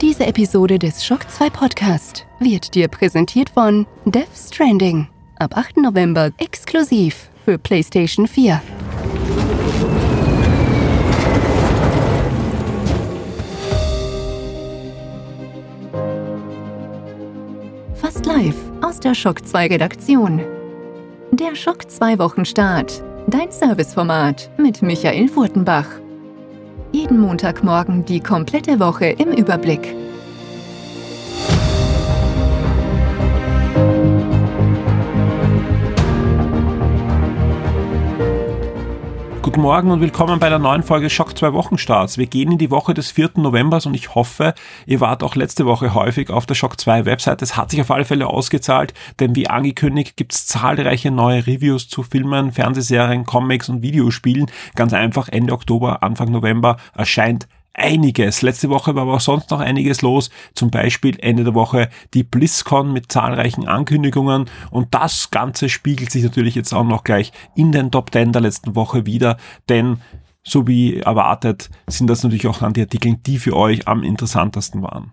Diese Episode des Shock 2 Podcast wird dir präsentiert von Death Stranding. Ab 8. November exklusiv für PlayStation 4. Fast live aus der Shock 2 Redaktion. Der Schock 2 Wochenstart. Dein Serviceformat mit Michael Furtenbach. Jeden Montagmorgen die komplette Woche im Überblick. Guten Morgen und willkommen bei der neuen Folge Schock 2 Wochenstarts. Wir gehen in die Woche des 4. Novembers und ich hoffe, ihr wart auch letzte Woche häufig auf der Schock 2 Website. Es hat sich auf alle Fälle ausgezahlt, denn wie angekündigt gibt es zahlreiche neue Reviews zu Filmen, Fernsehserien, Comics und Videospielen. Ganz einfach Ende Oktober, Anfang November erscheint einiges. Letzte Woche war aber auch sonst noch einiges los. Zum Beispiel Ende der Woche die BlizzCon mit zahlreichen Ankündigungen. Und das Ganze spiegelt sich natürlich jetzt auch noch gleich in den Top 10 der letzten Woche wieder. Denn so wie erwartet sind das natürlich auch dann die Artikel, die für euch am interessantesten waren.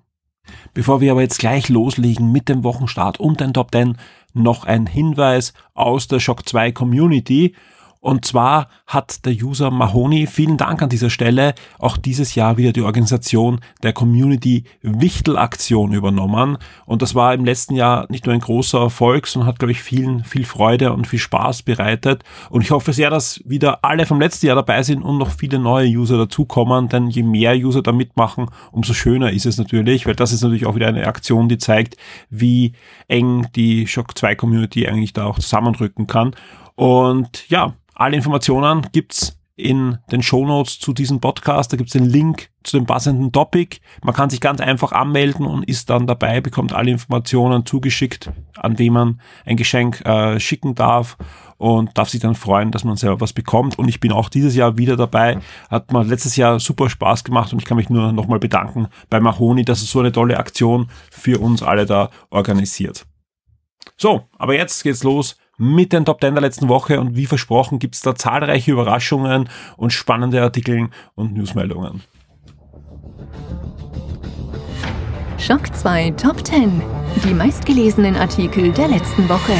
Bevor wir aber jetzt gleich loslegen mit dem Wochenstart und den Top 10, noch ein Hinweis aus der Shock 2 Community. Und zwar hat der User Mahoney, vielen Dank an dieser Stelle, auch dieses Jahr wieder die Organisation der Community Wichtel-Aktion übernommen. Und das war im letzten Jahr nicht nur ein großer Erfolg, sondern hat, glaube ich, vielen viel Freude und viel Spaß bereitet. Und ich hoffe sehr, dass wieder alle vom letzten Jahr dabei sind und noch viele neue User dazukommen, denn je mehr User da mitmachen, umso schöner ist es natürlich, weil das ist natürlich auch wieder eine Aktion, die zeigt, wie eng die Shock 2 Community eigentlich da auch zusammenrücken kann. Und ja, alle Informationen gibt's in den Shownotes zu diesem Podcast. Da gibt's den Link zu dem passenden Topic. Man kann sich ganz einfach anmelden und ist dann dabei, bekommt alle Informationen zugeschickt, an wem man ein Geschenk äh, schicken darf und darf sich dann freuen, dass man selber was bekommt. Und ich bin auch dieses Jahr wieder dabei. Hat mir letztes Jahr super Spaß gemacht und ich kann mich nur nochmal bedanken bei Mahoni, dass es so eine tolle Aktion für uns alle da organisiert. So, aber jetzt geht's los mit den Top 10 der letzten Woche und wie versprochen gibt es da zahlreiche Überraschungen und spannende Artikel und Newsmeldungen. Schock 2 Top 10. Die meistgelesenen Artikel der letzten Woche.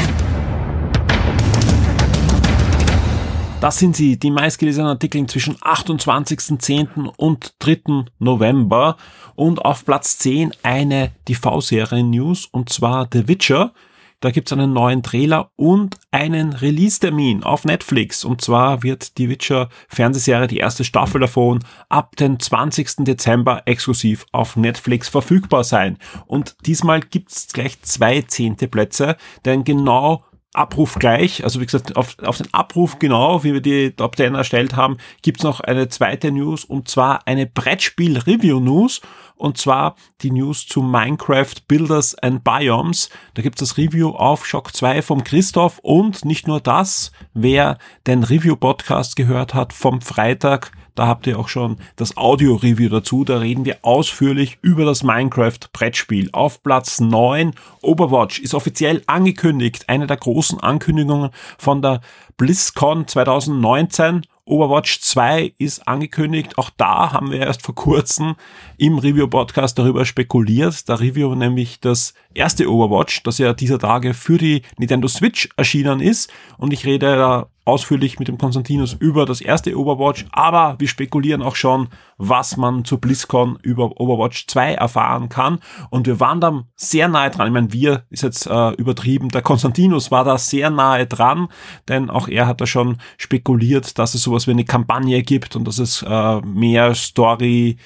Das sind sie, die meistgelesenen Artikel zwischen 28.10. und 3. November. Und auf Platz 10 eine TV-Serien-News, und zwar The Witcher. Da gibt's einen neuen Trailer und einen Release-Termin auf Netflix. Und zwar wird die Witcher Fernsehserie, die erste Staffel davon, ab dem 20. Dezember exklusiv auf Netflix verfügbar sein. Und diesmal gibt's gleich zwei zehnte Plätze, denn genau Abruf gleich, also wie gesagt, auf, auf den Abruf genau, wie wir die Top 10 erstellt haben, gibt's noch eine zweite News und zwar eine Brettspiel-Review-News. Und zwar die News zu Minecraft Builders and Biomes. Da gibt's das Review auf Shock 2 vom Christoph. Und nicht nur das, wer den Review-Podcast gehört hat vom Freitag, da habt ihr auch schon das Audio-Review dazu. Da reden wir ausführlich über das Minecraft-Brettspiel. Auf Platz 9 Overwatch ist offiziell angekündigt. Eine der großen Ankündigungen von der BlizzCon 2019. Overwatch 2 ist angekündigt. Auch da haben wir erst vor kurzem im Review-Podcast darüber spekuliert. Der Review nämlich das erste Overwatch, das ja dieser Tage für die Nintendo Switch erschienen ist. Und ich rede da ausführlich mit dem Konstantinus über das erste Overwatch, aber wir spekulieren auch schon, was man zu BlizzCon über Overwatch 2 erfahren kann. Und wir waren da sehr nahe dran. Ich meine, wir ist jetzt äh, übertrieben. Der Konstantinus war da sehr nahe dran, denn auch er hat da schon spekuliert, dass es sowas wie eine Kampagne gibt und dass es äh, mehr Story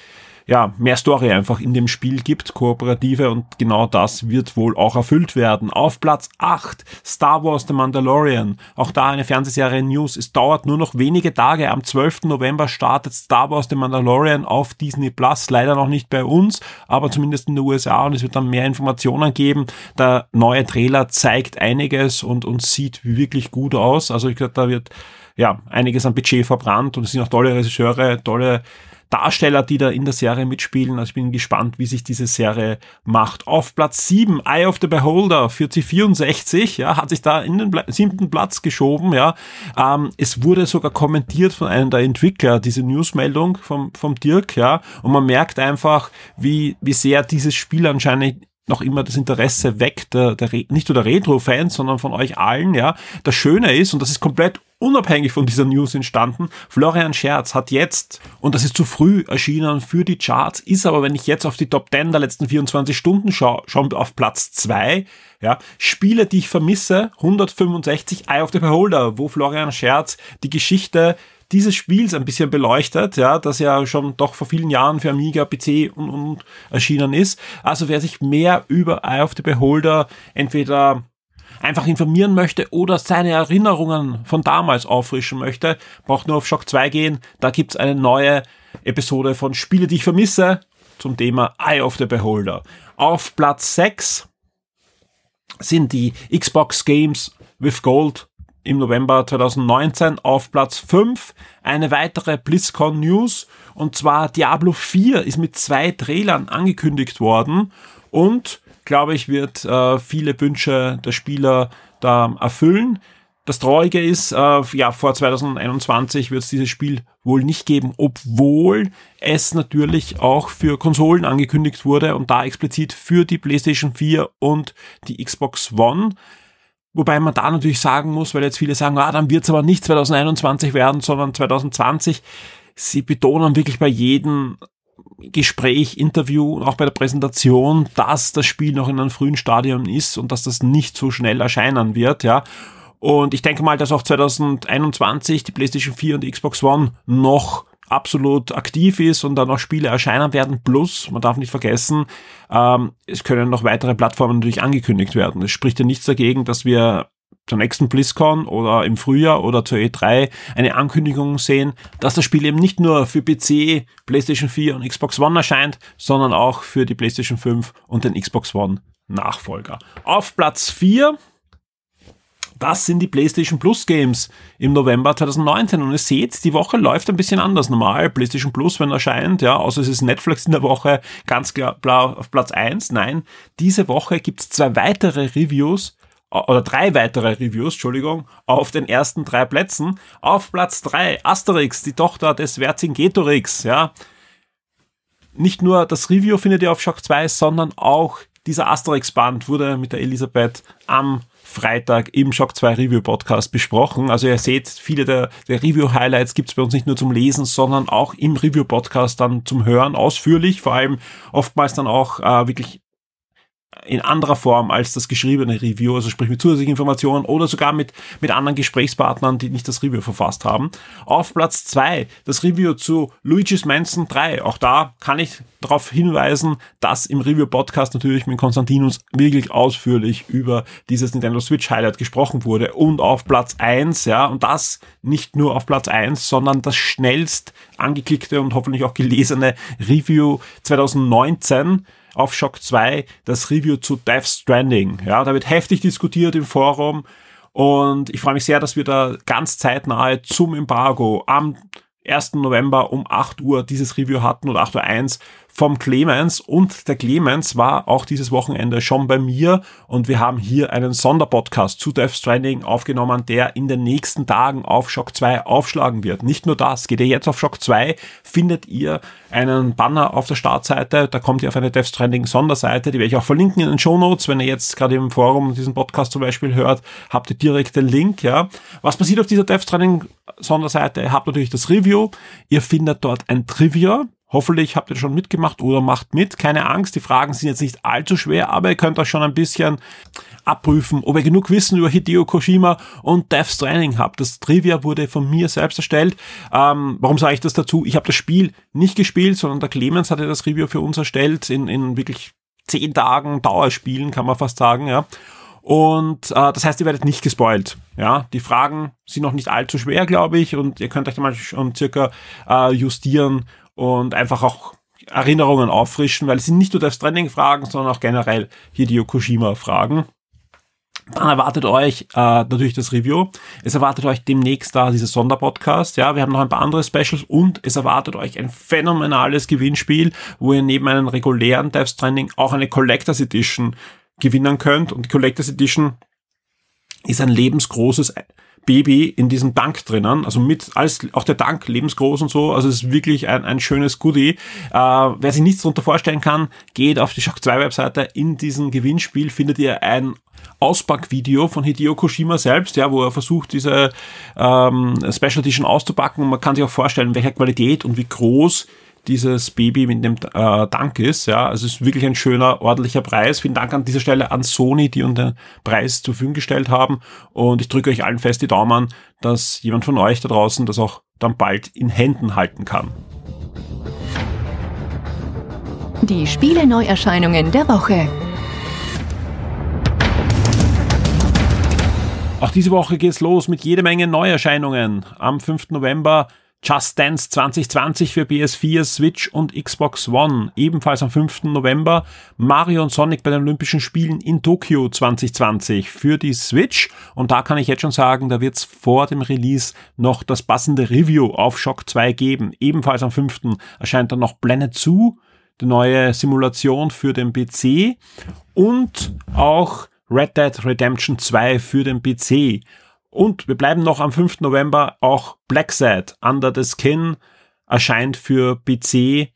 ja, mehr Story einfach in dem Spiel gibt, kooperative und genau das wird wohl auch erfüllt werden. Auf Platz 8 Star Wars The Mandalorian. Auch da eine Fernsehserie News. Es dauert nur noch wenige Tage. Am 12. November startet Star Wars The Mandalorian auf Disney Plus. Leider noch nicht bei uns, aber zumindest in den USA und es wird dann mehr Informationen geben. Der neue Trailer zeigt einiges und, und sieht wirklich gut aus. Also ich glaube, da wird ja einiges an Budget verbrannt und es sind auch tolle Regisseure, tolle Darsteller, die da in der Serie mitspielen. Also ich bin gespannt, wie sich diese Serie macht. Auf Platz 7, Eye of the Beholder, 4064, ja, hat sich da in den siebten Platz geschoben, ja. Ähm, es wurde sogar kommentiert von einem der Entwickler, diese Newsmeldung vom, vom Dirk, ja. Und man merkt einfach, wie, wie sehr dieses Spiel anscheinend noch immer das Interesse weckt, der, der, nicht nur der Retro-Fans, sondern von euch allen, ja. Das Schöne ist, und das ist komplett unabhängig von dieser News entstanden, Florian Scherz hat jetzt, und das ist zu früh erschienen für die Charts, ist aber, wenn ich jetzt auf die Top 10 der letzten 24 Stunden schaue, schon auf Platz 2, ja, Spiele, die ich vermisse, 165 Eye of the Beholder, wo Florian Scherz die Geschichte dieses Spiels ein bisschen beleuchtet, ja, das ja schon doch vor vielen Jahren für Amiga, PC und, und erschienen ist. Also wer sich mehr über Eye of the Beholder entweder einfach informieren möchte oder seine Erinnerungen von damals auffrischen möchte, braucht nur auf Shock 2 gehen. Da gibt's eine neue Episode von Spiele, die ich vermisse zum Thema Eye of the Beholder. Auf Platz 6 sind die Xbox Games with Gold im November 2019 auf Platz 5 eine weitere BlizzCon News und zwar Diablo 4 ist mit zwei Trailern angekündigt worden und glaube ich wird äh, viele Wünsche der Spieler da erfüllen. Das Traurige ist, äh, ja, vor 2021 wird es dieses Spiel wohl nicht geben, obwohl es natürlich auch für Konsolen angekündigt wurde und da explizit für die PlayStation 4 und die Xbox One. Wobei man da natürlich sagen muss, weil jetzt viele sagen, ah, dann wird es aber nicht 2021 werden, sondern 2020. Sie betonen wirklich bei jedem Gespräch, Interview und auch bei der Präsentation, dass das Spiel noch in einem frühen Stadium ist und dass das nicht so schnell erscheinen wird, ja. Und ich denke mal, dass auch 2021 die PlayStation 4 und die Xbox One noch absolut aktiv ist und dann noch Spiele erscheinen werden. Plus, man darf nicht vergessen, ähm, es können noch weitere Plattformen natürlich angekündigt werden. Es spricht ja nichts dagegen, dass wir zur nächsten BlizzCon oder im Frühjahr oder zur E3 eine Ankündigung sehen, dass das Spiel eben nicht nur für PC, PlayStation 4 und Xbox One erscheint, sondern auch für die PlayStation 5 und den Xbox One Nachfolger. Auf Platz 4 das sind die PlayStation Plus Games im November 2019. Und ihr seht, die Woche läuft ein bisschen anders. Normal, PlayStation Plus, wenn erscheint, ja, außer es ist Netflix in der Woche ganz klar auf Platz 1. Nein, diese Woche gibt's zwei weitere Reviews oder drei weitere Reviews, Entschuldigung, auf den ersten drei Plätzen. Auf Platz 3 Asterix, die Tochter des Vercingetorix, ja. Nicht nur das Review findet ihr auf Shock 2, sondern auch dieser Asterix-Band wurde mit der Elisabeth am Freitag im Shock 2 Review Podcast besprochen. Also ihr seht, viele der, der Review Highlights gibt's bei uns nicht nur zum Lesen, sondern auch im Review Podcast dann zum Hören ausführlich, vor allem oftmals dann auch äh, wirklich in anderer Form als das geschriebene Review, also sprich mit zusätzlichen Informationen oder sogar mit, mit anderen Gesprächspartnern, die nicht das Review verfasst haben. Auf Platz zwei das Review zu Luigi's Mansion 3. Auch da kann ich darauf hinweisen, dass im Review-Podcast natürlich mit Konstantinus wirklich ausführlich über dieses Nintendo Switch Highlight gesprochen wurde. Und auf Platz eins ja, und das nicht nur auf Platz eins sondern das schnellst angeklickte und hoffentlich auch gelesene Review 2019 auf Shock 2 das Review zu Death Stranding. Ja, da wird heftig diskutiert im Forum und ich freue mich sehr, dass wir da ganz zeitnahe zum Embargo am 1. November um 8 Uhr dieses Review hatten oder 8 Uhr 1 vom Clemens. Und der Clemens war auch dieses Wochenende schon bei mir. Und wir haben hier einen Sonderpodcast zu Death Stranding aufgenommen, der in den nächsten Tagen auf Shock 2 aufschlagen wird. Nicht nur das, geht ihr jetzt auf Shock 2, findet ihr einen Banner auf der Startseite, da kommt ihr auf eine Death Stranding Sonderseite, die werde ich auch verlinken in den Show Notes, wenn ihr jetzt gerade im Forum diesen Podcast zum Beispiel hört, habt ihr direkt den Link, ja. Was passiert auf dieser Death Stranding Sonderseite? Ihr habt natürlich das Review, ihr findet dort ein Trivia, Hoffentlich habt ihr schon mitgemacht oder macht mit. Keine Angst, die Fragen sind jetzt nicht allzu schwer, aber ihr könnt euch schon ein bisschen abprüfen, ob ihr genug Wissen über Hideo Kojima und Death Stranding habt. Das Trivia wurde von mir selbst erstellt. Ähm, warum sage ich das dazu? Ich habe das Spiel nicht gespielt, sondern der Clemens hatte das Review für uns erstellt in, in wirklich zehn Tagen Dauerspielen, kann man fast sagen, ja. Und äh, das heißt, ihr werdet nicht gespoilt. Ja, die Fragen sind noch nicht allzu schwer, glaube ich, und ihr könnt euch mal schon circa äh, justieren und einfach auch Erinnerungen auffrischen, weil es sind nicht nur Death Stranding Fragen, sondern auch generell Hideo Kojima Fragen. Dann erwartet euch äh, natürlich das Review. Es erwartet euch demnächst da dieses Sonderpodcast. Ja, wir haben noch ein paar andere Specials und es erwartet euch ein phänomenales Gewinnspiel, wo ihr neben einem regulären Death Stranding auch eine Collectors Edition gewinnen könnt. Und die Collectors Edition ist ein lebensgroßes Baby in diesem Dank drinnen, also mit alles, auch der Dank lebensgroß und so, also es ist wirklich ein, ein schönes Goodie. Äh, wer sich nichts darunter vorstellen kann, geht auf die Shock 2 Webseite. In diesem Gewinnspiel findet ihr ein Auspackvideo von Hideo Koshima selbst, ja, wo er versucht, diese ähm, Special Edition auszupacken und man kann sich auch vorstellen, welche Qualität und wie groß dieses Baby mit dem äh, Dank ist. Ja, also es ist wirklich ein schöner, ordentlicher Preis. Vielen Dank an dieser Stelle an Sony, die uns den Preis zur Verfügung gestellt haben. Und ich drücke euch allen fest die Daumen, dass jemand von euch da draußen das auch dann bald in Händen halten kann. Die Spiele-Neuerscheinungen der Woche. Auch diese Woche geht's los mit jede Menge Neuerscheinungen. Am 5. November Just Dance 2020 für PS4, Switch und Xbox One. Ebenfalls am 5. November Mario und Sonic bei den Olympischen Spielen in Tokio 2020 für die Switch. Und da kann ich jetzt schon sagen, da wird's vor dem Release noch das passende Review auf Shock 2 geben. Ebenfalls am 5. erscheint dann noch Planet Zoo, die neue Simulation für den PC und auch Red Dead Redemption 2 für den PC. Und wir bleiben noch am 5. November auch Black Sad Under the Skin erscheint für PC,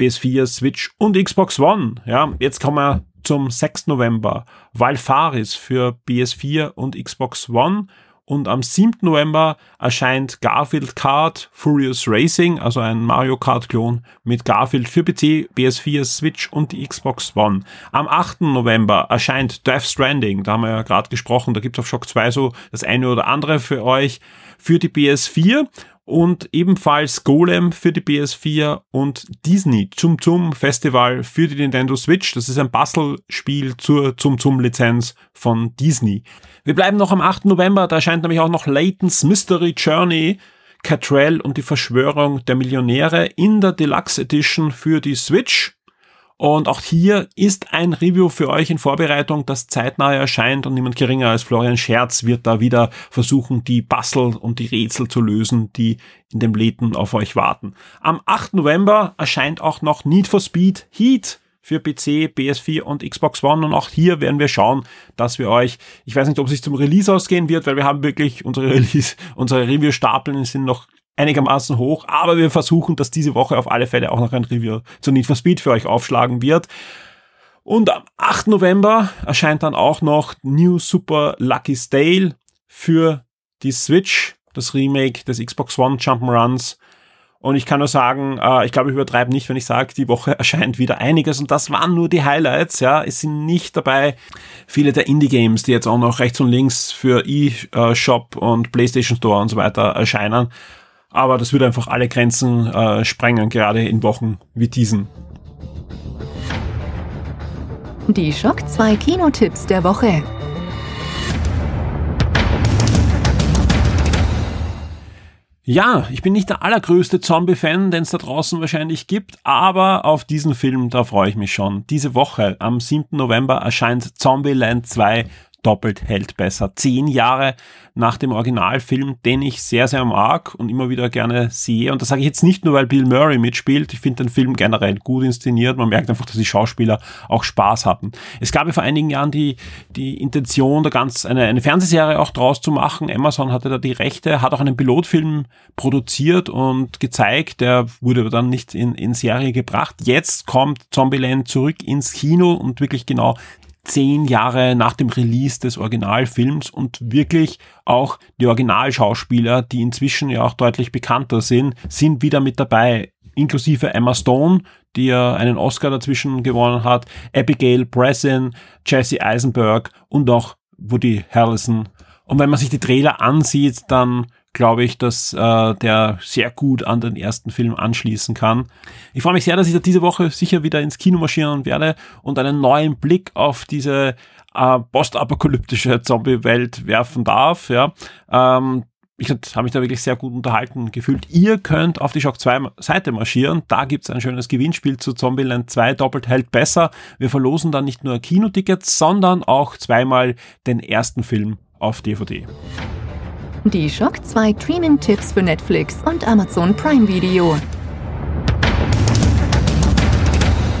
PS4, Switch und Xbox One. Ja, jetzt kommen wir zum 6. November. Valfaris für PS4 und Xbox One und am 7. November erscheint Garfield Kart Furious Racing, also ein Mario Kart-Klon mit Garfield für PC, PS4, Switch und die Xbox One. Am 8. November erscheint Death Stranding, da haben wir ja gerade gesprochen, da gibt's auf Shock 2 so das eine oder andere für euch für die PS4 und ebenfalls Golem für die PS4 und Disney Zum Zum Festival für die Nintendo Switch. Das ist ein Bastelspiel zur Zum Zum Lizenz von Disney. Wir bleiben noch am 8. November, da erscheint nämlich auch noch Layton's Mystery Journey, Catrell und die Verschwörung der Millionäre in der Deluxe Edition für die Switch. Und auch hier ist ein Review für euch in Vorbereitung, das zeitnah erscheint und niemand geringer als Florian Scherz wird da wieder versuchen, die Bastel und die Rätsel zu lösen, die in dem Läden auf euch warten. Am 8. November erscheint auch noch Need for Speed Heat für PC, PS4 und Xbox One. Und auch hier werden wir schauen, dass wir euch, ich weiß nicht, ob es sich zum Release ausgehen wird, weil wir haben wirklich unsere Release, unsere Review-Stapeln sind noch einigermaßen hoch, aber wir versuchen, dass diese Woche auf alle Fälle auch noch ein Review zu Need for Speed für euch aufschlagen wird. Und am 8. November erscheint dann auch noch New Super Lucky Stale für die Switch, das Remake des Xbox One Jump'n'Runs. Und ich kann nur sagen, äh, ich glaube, ich übertreibe nicht, wenn ich sage, die Woche erscheint wieder einiges. Und das waren nur die Highlights, ja. Es sind nicht dabei viele der Indie-Games, die jetzt auch noch rechts und links für eShop und PlayStation Store und so weiter erscheinen. Aber das würde einfach alle Grenzen äh, sprengen, gerade in Wochen wie diesen. Die Schock 2 Kinotipps der Woche. Ja, ich bin nicht der allergrößte Zombie-Fan, den es da draußen wahrscheinlich gibt, aber auf diesen Film, da freue ich mich schon. Diese Woche, am 7. November, erscheint Zombieland 2 doppelt hält besser. Zehn Jahre nach dem Originalfilm, den ich sehr, sehr mag und immer wieder gerne sehe. Und das sage ich jetzt nicht nur, weil Bill Murray mitspielt. Ich finde den Film generell gut inszeniert. Man merkt einfach, dass die Schauspieler auch Spaß hatten. Es gab ja vor einigen Jahren die, die Intention, da ganz eine, eine Fernsehserie auch draus zu machen. Amazon hatte da die Rechte, hat auch einen Pilotfilm produziert und gezeigt. Der wurde aber dann nicht in, in Serie gebracht. Jetzt kommt Zombieland zurück ins Kino und wirklich genau zehn Jahre nach dem Release des Originalfilms und wirklich auch die Originalschauspieler, die inzwischen ja auch deutlich bekannter sind, sind wieder mit dabei, inklusive Emma Stone, die ja einen Oscar dazwischen gewonnen hat, Abigail Breslin, Jesse Eisenberg und auch Woody Harrelson. Und wenn man sich die Trailer ansieht, dann glaube ich, dass äh, der sehr gut an den ersten Film anschließen kann. Ich freue mich sehr, dass ich da diese Woche sicher wieder ins Kino marschieren werde und einen neuen Blick auf diese äh, postapokalyptische Zombie-Welt werfen darf. Ja. Ähm, ich habe mich da wirklich sehr gut unterhalten gefühlt. Ihr könnt auf die Shock 2 Seite marschieren. Da gibt's ein schönes Gewinnspiel zu Zombieland 2 doppelt hält besser. Wir verlosen dann nicht nur Kinotickets, sondern auch zweimal den ersten Film auf DVD. Die Shock 2 Streaming-Tipps für Netflix und Amazon Prime Video.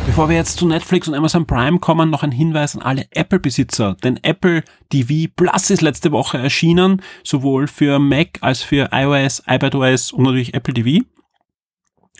Bevor wir jetzt zu Netflix und Amazon Prime kommen, noch ein Hinweis an alle Apple-Besitzer. Denn Apple TV Plus ist letzte Woche erschienen, sowohl für Mac als für iOS, iPadOS und natürlich Apple TV.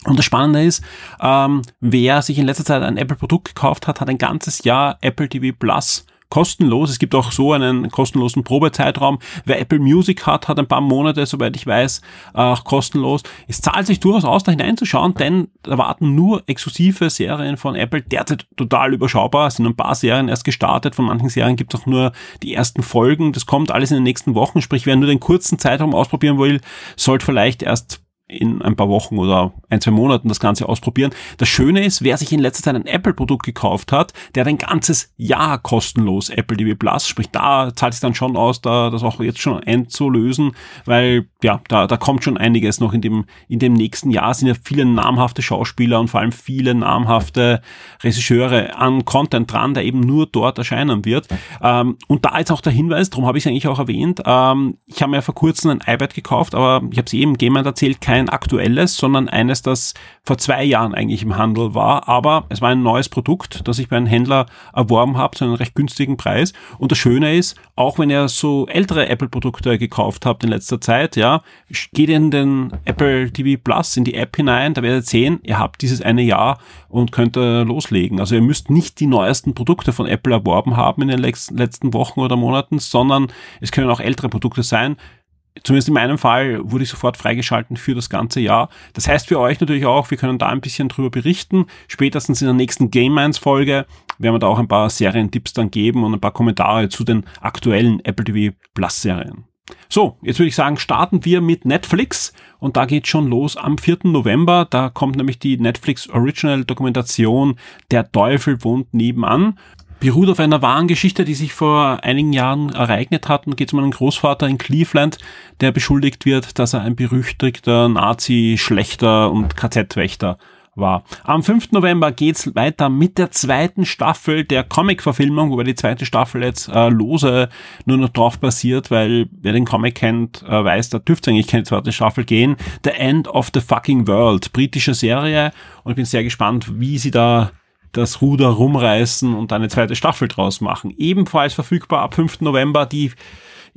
Und das Spannende ist, ähm, wer sich in letzter Zeit ein Apple-Produkt gekauft hat, hat ein ganzes Jahr Apple TV Plus kostenlos. Es gibt auch so einen kostenlosen Probezeitraum. Wer Apple Music hat, hat ein paar Monate, soweit ich weiß, auch kostenlos. Es zahlt sich durchaus aus, da hineinzuschauen, denn da warten nur exklusive Serien von Apple, derzeit total überschaubar. Es sind ein paar Serien erst gestartet, von manchen Serien gibt es auch nur die ersten Folgen. Das kommt alles in den nächsten Wochen, sprich, wer nur den kurzen Zeitraum ausprobieren will, sollte vielleicht erst in ein paar Wochen oder ein, zwei Monaten das Ganze ausprobieren. Das Schöne ist, wer sich in letzter Zeit ein Apple-Produkt gekauft hat, der hat ein ganzes Jahr kostenlos Apple TV Plus. Sprich, da zahlt es dann schon aus, da das auch jetzt schon einzulösen, weil ja, da, da kommt schon einiges noch in dem, in dem nächsten Jahr sind ja viele namhafte Schauspieler und vor allem viele namhafte Regisseure an Content dran, der eben nur dort erscheinen wird. Ähm, und da ist auch der Hinweis, darum habe ich es eigentlich auch erwähnt, ähm, ich habe mir vor kurzem ein iPad gekauft, aber ich habe es eben jemand erzählt, kein kein aktuelles, sondern eines, das vor zwei Jahren eigentlich im Handel war. Aber es war ein neues Produkt, das ich bei einem Händler erworben habe zu einem recht günstigen Preis. Und das Schöne ist, auch wenn ihr so ältere Apple-Produkte gekauft habt in letzter Zeit, ja, geht in den Apple TV Plus, in die App hinein, da werdet ihr sehen, ihr habt dieses eine Jahr und könnt loslegen. Also ihr müsst nicht die neuesten Produkte von Apple erworben haben in den letzten Wochen oder Monaten, sondern es können auch ältere Produkte sein zumindest in meinem Fall wurde ich sofort freigeschalten für das ganze Jahr. Das heißt für euch natürlich auch, wir können da ein bisschen drüber berichten. Spätestens in der nächsten Game Minds Folge werden wir da auch ein paar Serientipps dann geben und ein paar Kommentare zu den aktuellen Apple TV Plus Serien. So, jetzt würde ich sagen, starten wir mit Netflix und da geht schon los am 4. November. Da kommt nämlich die Netflix Original Dokumentation Der Teufel wohnt nebenan beruht auf einer wahren Geschichte, die sich vor einigen Jahren ereignet hat. Und geht um einen Großvater in Cleveland, der beschuldigt wird, dass er ein berüchtigter Nazi-Schlechter und KZ-Wächter war. Am 5. November geht's weiter mit der zweiten Staffel der Comic-Verfilmung, wobei die zweite Staffel jetzt äh, lose nur noch drauf basiert, weil wer den Comic kennt, äh, weiß, da dürfte eigentlich keine zweite Staffel gehen. The End of the Fucking World, britische Serie und ich bin sehr gespannt, wie sie da das Ruder rumreißen und eine zweite Staffel draus machen. Ebenfalls verfügbar ab 5. November die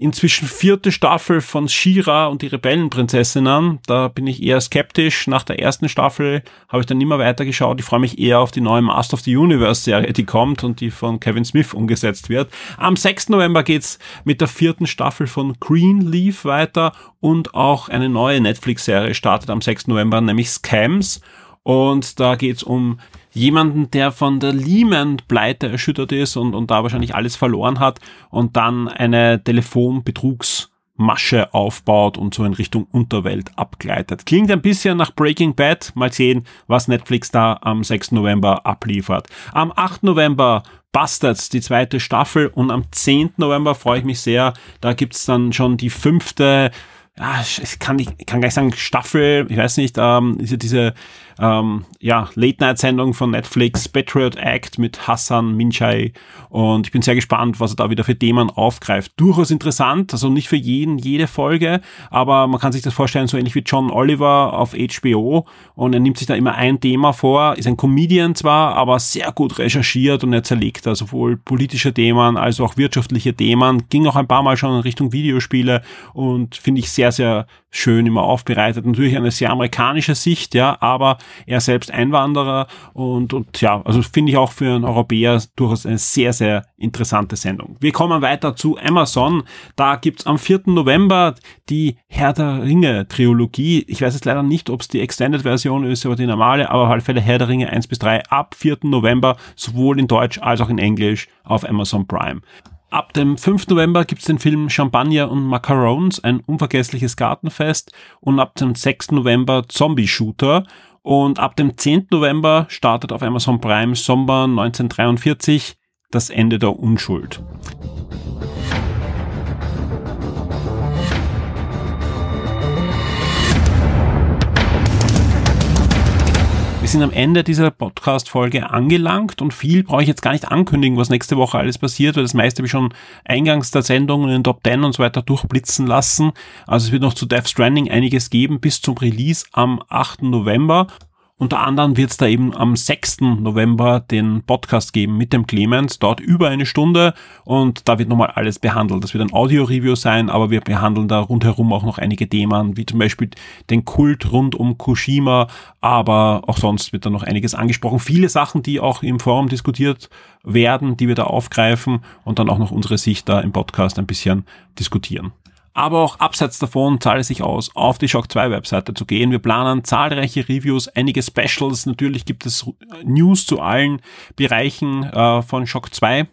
inzwischen vierte Staffel von Shira und die Rebellenprinzessinnen. Da bin ich eher skeptisch. Nach der ersten Staffel habe ich dann immer weiter geschaut. Ich freue mich eher auf die neue Master of the Universe Serie, die kommt und die von Kevin Smith umgesetzt wird. Am 6. November geht's mit der vierten Staffel von Greenleaf weiter und auch eine neue Netflix-Serie startet am 6. November, nämlich Scams. Und da geht's um jemanden, der von der Lehman-Pleite erschüttert ist und, und da wahrscheinlich alles verloren hat und dann eine Telefonbetrugsmasche aufbaut und so in Richtung Unterwelt abgleitet. Klingt ein bisschen nach Breaking Bad. Mal sehen, was Netflix da am 6. November abliefert. Am 8. November Bastards, die zweite Staffel und am 10. November freue ich mich sehr. Da gibt's dann schon die fünfte ja, ich kann, ich kann gar nicht sagen Staffel, ich weiß nicht, ähm, ist ja diese ähm, ja, Late-Night-Sendung von Netflix, Patriot Act mit Hassan Minchai. Und ich bin sehr gespannt, was er da wieder für Themen aufgreift. Durchaus interessant, also nicht für jeden, jede Folge, aber man kann sich das vorstellen, so ähnlich wie John Oliver auf HBO. Und er nimmt sich da immer ein Thema vor, ist ein Comedian zwar, aber sehr gut recherchiert und er zerlegt da sowohl politische Themen als auch wirtschaftliche Themen. Ging auch ein paar Mal schon in Richtung Videospiele und finde ich sehr, sehr schön immer aufbereitet. Natürlich eine sehr amerikanische Sicht, ja, aber er selbst Einwanderer und, und ja, also finde ich auch für einen Europäer durchaus eine sehr, sehr interessante Sendung. Wir kommen weiter zu Amazon. Da gibt's am 4. November die Herr der Ringe Trilogie. Ich weiß jetzt leider nicht, ob es die Extended Version ist oder die normale, aber auf alle Fälle Herr der Ringe 1 bis 3 ab 4. November, sowohl in Deutsch als auch in Englisch auf Amazon Prime. Ab dem 5. November gibt's den Film Champagner und Macarons, ein unvergessliches Gartenfest. Und ab dem 6. November Zombie Shooter. Und ab dem 10. November startet auf Amazon Prime Sommer 1943 das Ende der Unschuld. Sind am Ende dieser Podcast-Folge angelangt und viel brauche ich jetzt gar nicht ankündigen, was nächste Woche alles passiert, weil das meiste habe ich schon eingangs der Sendung in den Top 10 und so weiter durchblitzen lassen. Also es wird noch zu Death Stranding einiges geben bis zum Release am 8. November. Unter anderem wird es da eben am 6. November den Podcast geben mit dem Clemens, dort über eine Stunde und da wird nochmal alles behandelt. Das wird ein Audio-Review sein, aber wir behandeln da rundherum auch noch einige Themen, wie zum Beispiel den Kult rund um Kushima, aber auch sonst wird da noch einiges angesprochen. Viele Sachen, die auch im Forum diskutiert werden, die wir da aufgreifen und dann auch noch unsere Sicht da im Podcast ein bisschen diskutieren. Aber auch abseits davon zahlt es sich aus, auf die Shock 2 Webseite zu gehen. Wir planen zahlreiche Reviews, einige Specials. Natürlich gibt es News zu allen Bereichen äh, von Shock 2.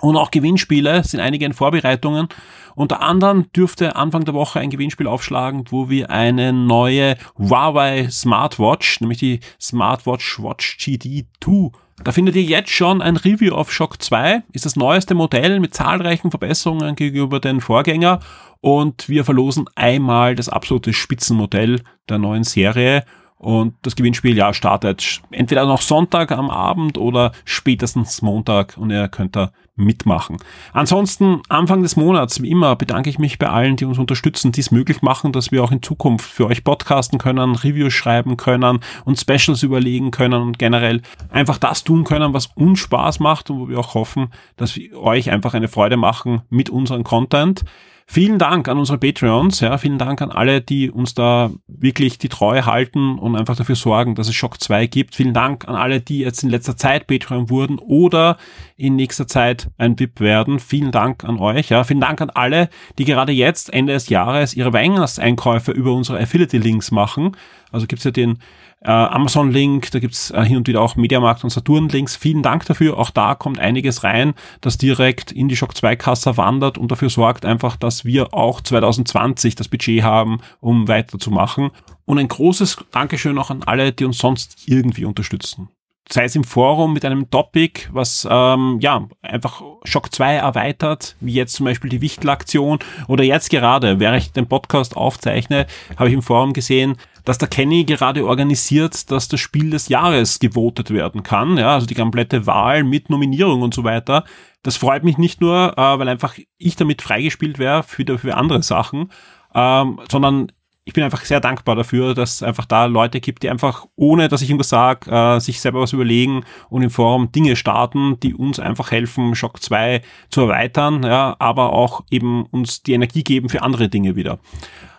Und auch Gewinnspiele sind einige in Vorbereitungen. Unter anderem dürfte Anfang der Woche ein Gewinnspiel aufschlagen, wo wir eine neue Huawei Smartwatch, nämlich die Smartwatch Watch GD 2 da findet ihr jetzt schon ein Review auf Shock 2, ist das neueste Modell mit zahlreichen Verbesserungen gegenüber den Vorgänger. Und wir verlosen einmal das absolute Spitzenmodell der neuen Serie und das Gewinnspiel ja startet entweder noch Sonntag am Abend oder spätestens Montag und ihr könnt da mitmachen. Ansonsten Anfang des Monats, wie immer, bedanke ich mich bei allen, die uns unterstützen, die es möglich machen, dass wir auch in Zukunft für euch podcasten können, Reviews schreiben können und Specials überlegen können und generell einfach das tun können, was uns Spaß macht und wo wir auch hoffen, dass wir euch einfach eine Freude machen mit unserem Content. Vielen Dank an unsere Patreons, ja, vielen Dank an alle, die uns da wirklich die Treue halten und einfach dafür sorgen, dass es Shock 2 gibt. Vielen Dank an alle, die jetzt in letzter Zeit Patreon wurden oder in nächster Zeit ein VIP werden. Vielen Dank an euch, ja. Vielen Dank an alle, die gerade jetzt, Ende des Jahres, ihre Weihnachtseinkäufe über unsere Affiliate-Links machen. Also gibt's ja den äh, Amazon-Link, da gibt's äh, hin und wieder auch Mediamarkt und Saturn-Links. Vielen Dank dafür. Auch da kommt einiges rein, das direkt in die Shock 2-Kasse wandert und dafür sorgt einfach, dass wir auch 2020 das Budget haben, um weiterzumachen. Und ein großes Dankeschön auch an alle, die uns sonst irgendwie unterstützen sei es im Forum mit einem Topic, was ähm, ja einfach Shock 2 erweitert, wie jetzt zum Beispiel die Wichtelaktion oder jetzt gerade, während ich den Podcast aufzeichne, habe ich im Forum gesehen, dass der Kenny gerade organisiert, dass das Spiel des Jahres gewotet werden kann. Ja, also die komplette Wahl mit Nominierung und so weiter. Das freut mich nicht nur, äh, weil einfach ich damit freigespielt wäre für, für andere Sachen, ähm, sondern ich bin einfach sehr dankbar dafür, dass es einfach da Leute gibt, die einfach, ohne dass ich irgendwas sage, äh, sich selber was überlegen und im Forum Dinge starten, die uns einfach helfen, Shock 2 zu erweitern, ja, aber auch eben uns die Energie geben für andere Dinge wieder.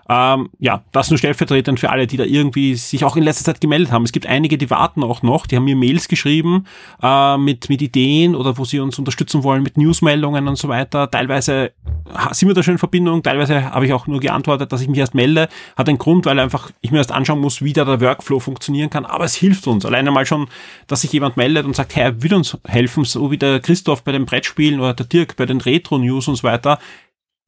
Ähm, ja, das nur stellvertretend für alle, die da irgendwie sich auch in letzter Zeit gemeldet haben. Es gibt einige, die warten auch noch, die haben mir Mails geschrieben äh, mit, mit Ideen oder wo sie uns unterstützen wollen mit Newsmeldungen und so weiter. Teilweise sind wir da schon in Verbindung, teilweise habe ich auch nur geantwortet, dass ich mich erst melde. Hat einen Grund, weil einfach ich mir erst anschauen muss, wie da der Workflow funktionieren kann. Aber es hilft uns. Alleine mal schon, dass sich jemand meldet und sagt, hey, er will uns helfen, so wie der Christoph bei den Brettspielen oder der Dirk bei den Retro-News und so weiter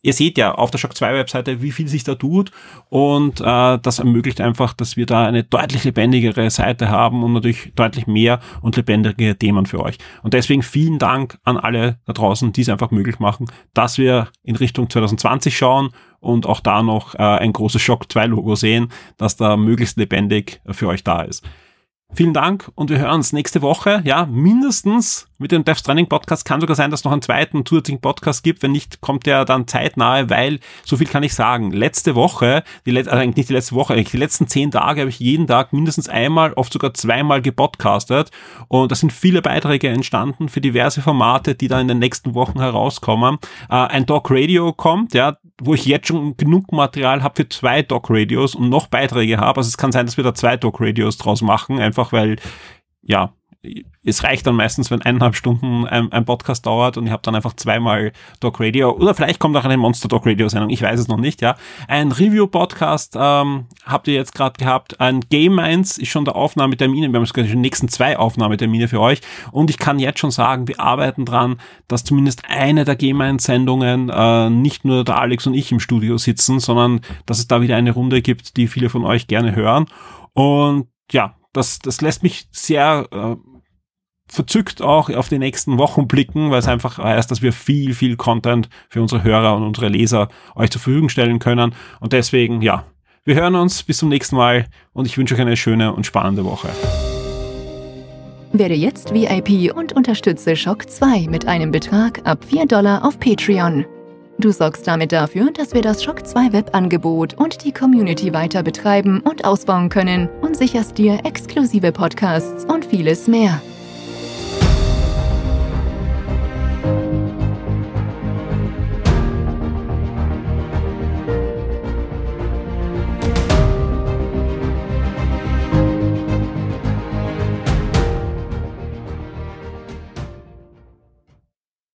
ihr seht ja auf der Shock 2 Webseite, wie viel sich da tut und äh, das ermöglicht einfach, dass wir da eine deutlich lebendigere Seite haben und natürlich deutlich mehr und lebendige Themen für euch. Und deswegen vielen Dank an alle da draußen, die es einfach möglich machen, dass wir in Richtung 2020 schauen und auch da noch äh, ein großes Shock 2 Logo sehen, dass da möglichst lebendig für euch da ist. Vielen Dank und wir hören uns nächste Woche. Ja, mindestens mit dem Dev Stranding Podcast. Kann sogar sein, dass es noch einen zweiten zusätzlichen Podcast gibt. Wenn nicht, kommt der dann zeitnahe, weil, so viel kann ich sagen, letzte Woche, die letzte, also eigentlich nicht die letzte Woche, eigentlich die letzten zehn Tage habe ich jeden Tag mindestens einmal, oft sogar zweimal gepodcastet. Und da sind viele Beiträge entstanden für diverse Formate, die da in den nächsten Wochen herauskommen. Äh, ein Talk Radio kommt, ja, wo ich jetzt schon genug Material habe für zwei Talk Radios und noch Beiträge habe. Also es kann sein, dass wir da zwei Talk Radios draus machen, einfach weil, ja, es reicht dann meistens, wenn eineinhalb Stunden ein, ein Podcast dauert und ich habe dann einfach zweimal Dog Radio. Oder vielleicht kommt auch eine Monster Dog Radio Sendung, ich weiß es noch nicht, ja. Ein Review Podcast ähm, habt ihr jetzt gerade gehabt, ein Game Minds ist schon der Aufnahmetermin, wir haben sogar die nächsten zwei Aufnahmetermine für euch. Und ich kann jetzt schon sagen, wir arbeiten dran, dass zumindest eine der Game Minds Sendungen äh, nicht nur der Alex und ich im Studio sitzen, sondern dass es da wieder eine Runde gibt, die viele von euch gerne hören. Und ja, das, das lässt mich sehr äh, verzückt auch auf die nächsten Wochen blicken, weil es einfach heißt, dass wir viel, viel Content für unsere Hörer und unsere Leser euch zur Verfügung stellen können. Und deswegen, ja, Wir hören uns bis zum nächsten Mal und ich wünsche euch eine schöne und spannende Woche. Werde jetzt VIP und unterstütze Shock 2 mit einem Betrag ab 4 Dollar auf Patreon. Du sorgst damit dafür, dass wir das Shock 2 Webangebot und die Community weiter betreiben und ausbauen können und sicherst dir exklusive Podcasts und vieles mehr.